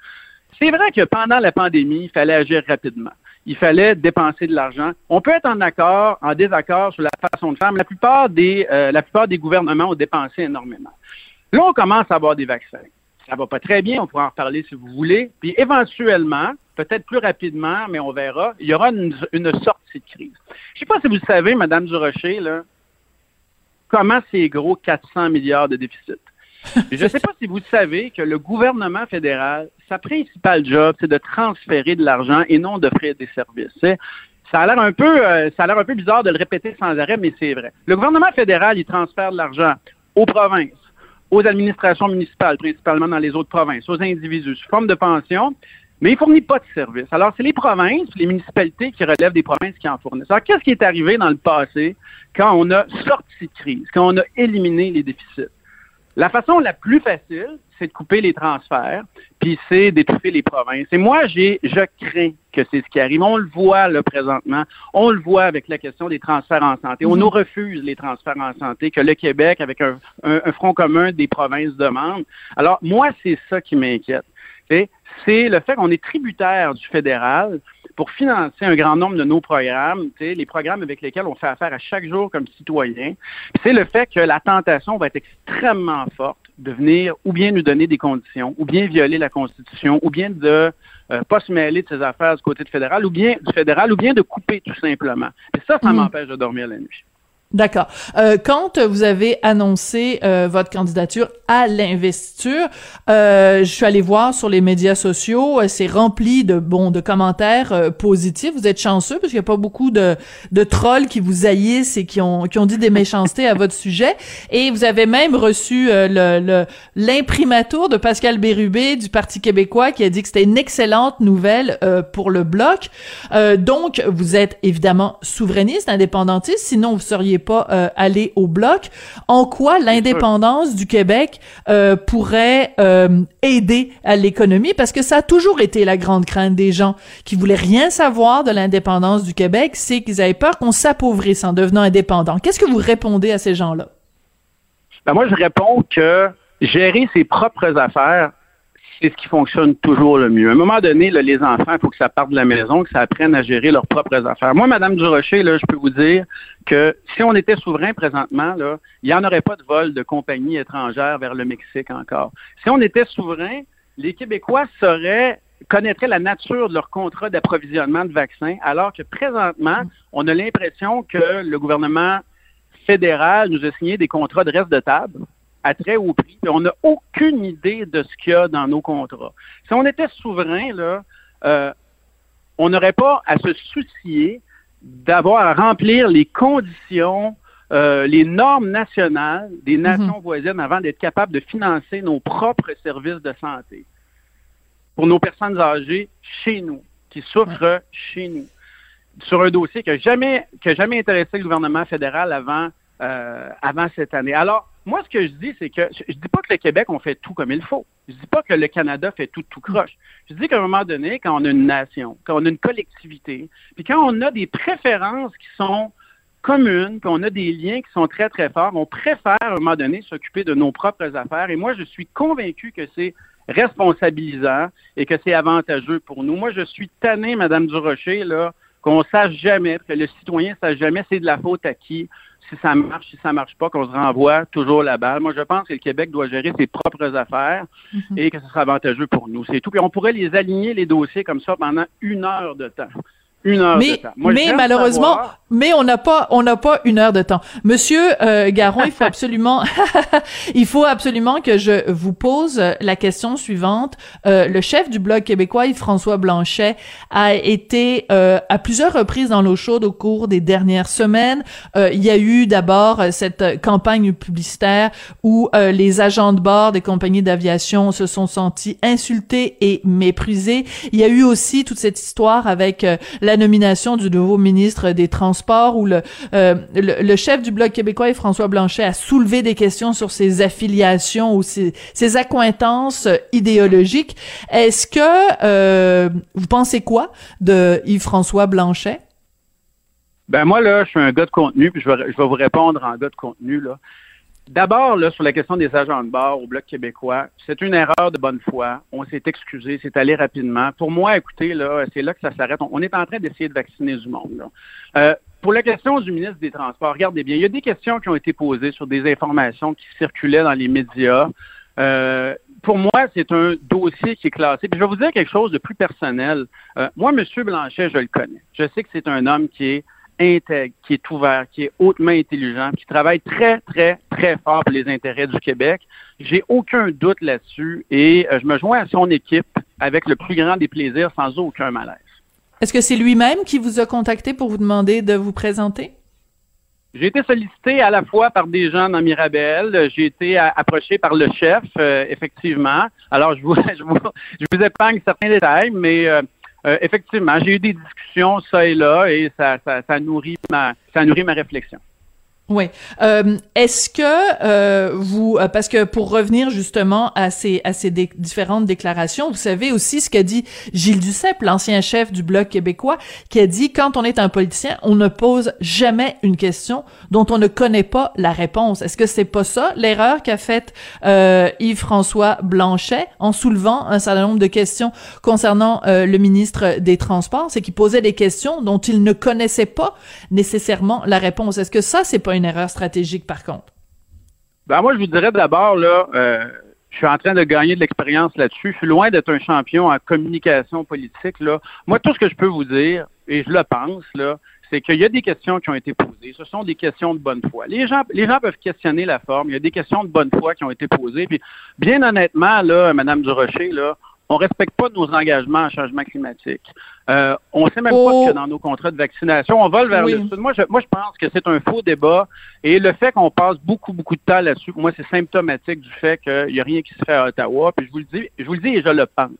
C'est vrai que pendant la pandémie, il fallait agir rapidement il fallait dépenser de l'argent. On peut être en accord, en désaccord sur la façon de faire, mais la plupart des, euh, la plupart des gouvernements ont dépensé énormément. Là, on commence à avoir des vaccins. Ça va pas très bien, on pourra en reparler si vous voulez. Puis éventuellement, peut-être plus rapidement, mais on verra, il y aura une, sortie de crise. Je sais pas si vous savez, Madame Durocher, là, comment c'est gros 400 milliards de déficit? Je ne sais pas si vous savez que le gouvernement fédéral, sa principale job, c'est de transférer de l'argent et non d'offrir des services. Ça a l'air un peu, euh, ça a l'air un peu bizarre de le répéter sans arrêt, mais c'est vrai. Le gouvernement fédéral, il transfère de l'argent aux provinces, aux administrations municipales, principalement dans les autres provinces, aux individus, sous forme de pension, mais il ne fournit pas de services. Alors, c'est les provinces, les municipalités qui relèvent des provinces qui en fournissent. Alors, qu'est-ce qui est arrivé dans le passé quand on a sorti de crise, quand on a éliminé les déficits? La façon la plus facile, c'est de couper les transferts, puis c'est d'étouffer les provinces. Et moi, j'ai, je crains que c'est ce qui arrive. On le voit là présentement. On le voit avec la question des transferts en santé. On mhm. nous refuse les transferts en santé que le Québec, avec un, un front commun des provinces, demande. Alors, moi, c'est ça qui m'inquiète. C'est le fait qu'on est tributaire du fédéral pour financer un grand nombre de nos programmes, les programmes avec lesquels on fait affaire à chaque jour comme citoyen, c'est le fait que la tentation va être extrêmement forte de venir ou bien nous donner des conditions, ou bien violer la Constitution, ou bien de euh, pas se mêler de ses affaires du côté du fédéral, ou bien du fédéral, ou bien de couper tout simplement. Et ça, ça mm. m'empêche de dormir la nuit. D'accord. Euh, quand vous avez annoncé euh, votre candidature à l'investiture, euh, je suis allée voir sur les médias sociaux, euh, c'est rempli de bon de commentaires euh, positifs. Vous êtes chanceux parce qu'il n'y a pas beaucoup de, de trolls qui vous haïssent et qui ont qui ont dit des méchancetés à votre sujet. Et vous avez même reçu le l'imprimatur de Pascal Bérubé du Parti québécois qui a dit que c'était une excellente nouvelle pour le bloc. donc vous êtes évidemment souverainiste, indépendantiste, sinon vous seriez pas euh, aller au bloc. En quoi l'indépendance du Québec euh, pourrait euh, aider à l'économie? Parce que ça a toujours été la grande crainte des gens qui voulaient rien savoir de l'indépendance du Québec, c'est qu'ils avaient peur qu'on s'appauvrisse en devenant indépendant. Qu'est-ce que vous répondez à ces gens-là? Ben moi, je réponds que gérer ses propres affaires, c'est ce qui fonctionne toujours le mieux. À un moment donné, les enfants, il faut que ça parte de la maison, que ça apprenne à gérer leurs propres affaires. Moi, Madame Durocher, là, je peux vous dire que si on était souverain présentement, là, il n'y en aurait pas de vol de compagnies étrangères vers le Mexique encore. Si on était souverain, les Québécois seraient connaîtraient la nature de leur contrat d'approvisionnement de vaccins, alors que présentement, on a l'impression que le gouvernement fédéral nous a signé des contrats de reste de table à très haut prix. on n'a aucune idée de ce qu'il y a dans nos contrats. Si on était souverain, là, euh, on n'aurait pas à se soucier d'avoir à remplir les conditions, euh, les normes nationales des mhm. nations voisines avant d'être capable de financer nos propres services de santé pour nos personnes âgées chez nous, qui souffrent chez nous, sur un dossier qui n'a jamais, jamais intéressé le gouvernement fédéral avant, euh, avant cette année. Alors, moi, ce que je dis, c'est que je dis pas que le Québec, on fait tout comme il faut. Je dis pas que le Canada fait tout tout croche. Je dis qu'à un moment donné, quand on a une nation, quand on a une collectivité, puis quand on a des préférences qui sont communes, qu'on a des liens qui sont très, très forts, on préfère à un moment donné s'occuper de nos propres affaires. Et moi, je suis convaincu que c'est responsabilisant et que c'est avantageux pour nous. Moi, je suis tanné, Madame Durocher, là, qu'on sache jamais, que le citoyen sache jamais c'est de la faute à qui si ça marche, si ça marche pas, qu'on se renvoie toujours la balle. Moi, je pense que le Québec doit gérer ses propres affaires mhm. et que ce sera avantageux pour nous. C'est tout. Puis on pourrait les aligner, les dossiers comme ça pendant une heure de temps mais, mais malheureusement, mais on n'a pas, on n'a pas une heure de temps. Monsieur euh, Garon, il faut absolument, il faut absolument que je vous pose la question suivante. Euh, le chef du blog québécois, Yves-François Blanchet, a été euh, à plusieurs reprises dans l'eau chaude au cours des dernières semaines. Euh, il y a eu d'abord cette campagne publicitaire où euh, les agents de bord des compagnies d'aviation se sont sentis insultés et méprisés. Il y a eu aussi toute cette histoire avec la nomination du nouveau ministre des Transports où le, euh, le, chef du Bloc québécois, François Blanchet, a soulevé des questions sur ses affiliations ou ses, ses accointances idéologiques. Est-ce que euh, vous pensez quoi de Yves-François Blanchet? Ben moi, là, je suis un gars de contenu, puis je vais, je vais vous répondre en gars de contenu. là. D'abord, là, sur la question des agents de bord au Bloc québécois, c'est une erreur de bonne foi. On s'est excusé, c'est allé rapidement. Pour moi, écoutez, là, c'est là que ça s'arrête. On, est en train d'essayer de vacciner du monde. Euh, pour la question du ministre des Transports, regardez bien, il y a des questions qui ont été posées sur des informations qui circulaient dans les médias. Euh, pour moi, c'est un dossier qui est classé. Puis je vais vous dire quelque chose de plus personnel. Euh, moi, M. Blanchet, je le connais. Je sais que c'est un homme qui est intègre, qui est ouvert, qui est hautement intelligent, qui travaille très, très, très fort pour les intérêts du Québec. J'ai aucun doute là-dessus et euh, je me joins à son équipe avec le plus grand des plaisirs sans aucun malaise. Est-ce que c'est lui-même qui vous a contacté pour vous demander de vous présenter? J'ai été sollicité à la fois par des gens dans Mirabel, j'ai été approché par le chef, euh, effectivement. Alors, je vous, je vous, je vous épargne certains détails, mais euh, euh, effectivement, j'ai eu des discussions ça et là et ça, nourrit ma ça nourrit ma réflexion. Oui. Euh, Est-ce que euh, vous, euh, parce que pour revenir justement à ces à ces différentes déclarations, vous savez aussi ce qu'a dit Gilles Duceppe, l'ancien chef du bloc québécois, qui a dit quand on est un politicien, on ne pose jamais une question dont on ne connaît pas la réponse. Est-ce que c'est pas ça l'erreur qu'a faite euh, Yves-François Blanchet en soulevant un certain nombre de questions concernant euh, le ministre des Transports, c'est qu'il posait des questions dont il ne connaissait pas nécessairement la réponse. Est-ce que ça c'est pas une erreur stratégique, par contre? Ben, moi, je vous dirais d'abord, là, euh, je suis en train de gagner de l'expérience là-dessus. Je suis loin d'être un champion en communication politique. Là. Moi, tout ce que je peux vous dire, et je le pense, là, c'est qu'il y a des questions qui ont été posées. Ce sont des questions de bonne foi. Les gens, les gens peuvent questionner la forme. Il y a des questions de bonne foi qui ont été posées. Puis, bien honnêtement, là, Madame Durocher, là, on respecte pas nos engagements en changement climatique. Euh, on sait même pas Oh. que dans nos contrats de vaccination, on vole vers Oui. le sud. Moi je, moi, je pense que c'est un faux débat. Et le fait qu'on passe beaucoup, beaucoup de temps là-dessus, pour moi, c'est symptomatique du fait qu'il n'y a rien qui se fait à Ottawa. Puis je vous le dis, je vous le dis et je le pense.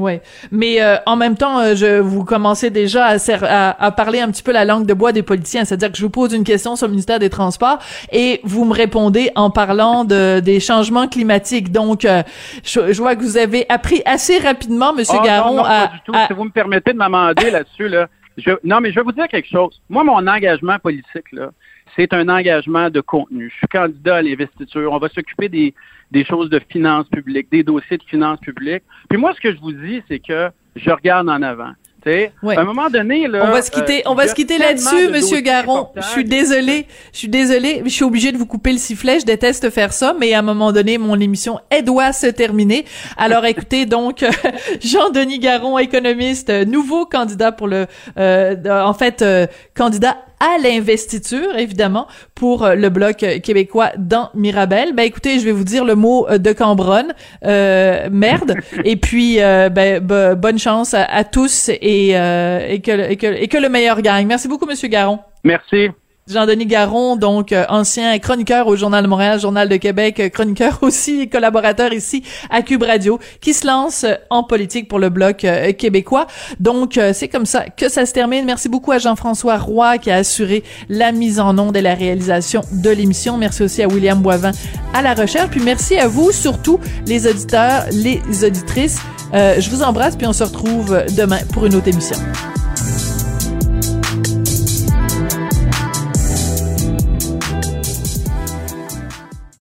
Ouais, mais euh, en même temps, euh, je vous commencez déjà à, ser- à, à parler un petit peu la langue de bois des politiciens, c'est-à-dire que je vous pose une question sur le ministère des Transports et vous me répondez en parlant de des changements climatiques. Donc, euh, je, je vois que vous avez appris assez rapidement, Monsieur Ah, Garon, non, non, à, pas du tout. Si vous me permettez de m'amender là-dessus, là, je, non, mais je vais vous dire quelque chose. Moi, mon engagement politique, là, c'est un engagement de contenu. Je suis candidat à l'investiture. On va s'occuper des, des choses de finances publiques, des dossiers de finances publiques. Puis moi, ce que je vous dis, c'est que je regarde en avant. Ouais. À un moment donné, là, On va se quitter, euh, on va se quitter là-dessus, de Monsieur Garon. Je suis désolée, je suis désolée, je suis obligée de vous couper le sifflet. Je déteste faire ça, mais à un moment donné, mon émission elle doit se terminer. Alors écoutez donc Jean-Denis Garon, économiste, nouveau candidat pour le, euh, en fait, euh, candidat à l'investiture, évidemment, pour euh, le bloc euh, québécois dans Mirabel. Ben écoutez, je vais vous dire le mot euh, de Cambronne, euh, merde. Et puis, euh, ben, bonne chance à, à tous et, euh, et, que, et, que, et que le meilleur gagne. Merci beaucoup, Monsieur Garon. Merci. Jean-Denis Garon, donc euh, ancien chroniqueur au Journal de Montréal, Journal de Québec, euh, chroniqueur aussi, collaborateur ici à Cube Radio, qui se lance euh, en politique pour le bloc québécois. Donc c'est comme ça que ça se termine. Merci beaucoup à Jean-François Roy qui a assuré la mise en onde et la réalisation de l'émission. Merci aussi à William Boivin à la recherche. Puis merci à vous, surtout les auditeurs, les auditrices. Euh, je vous embrasse, puis on se retrouve demain pour une autre émission.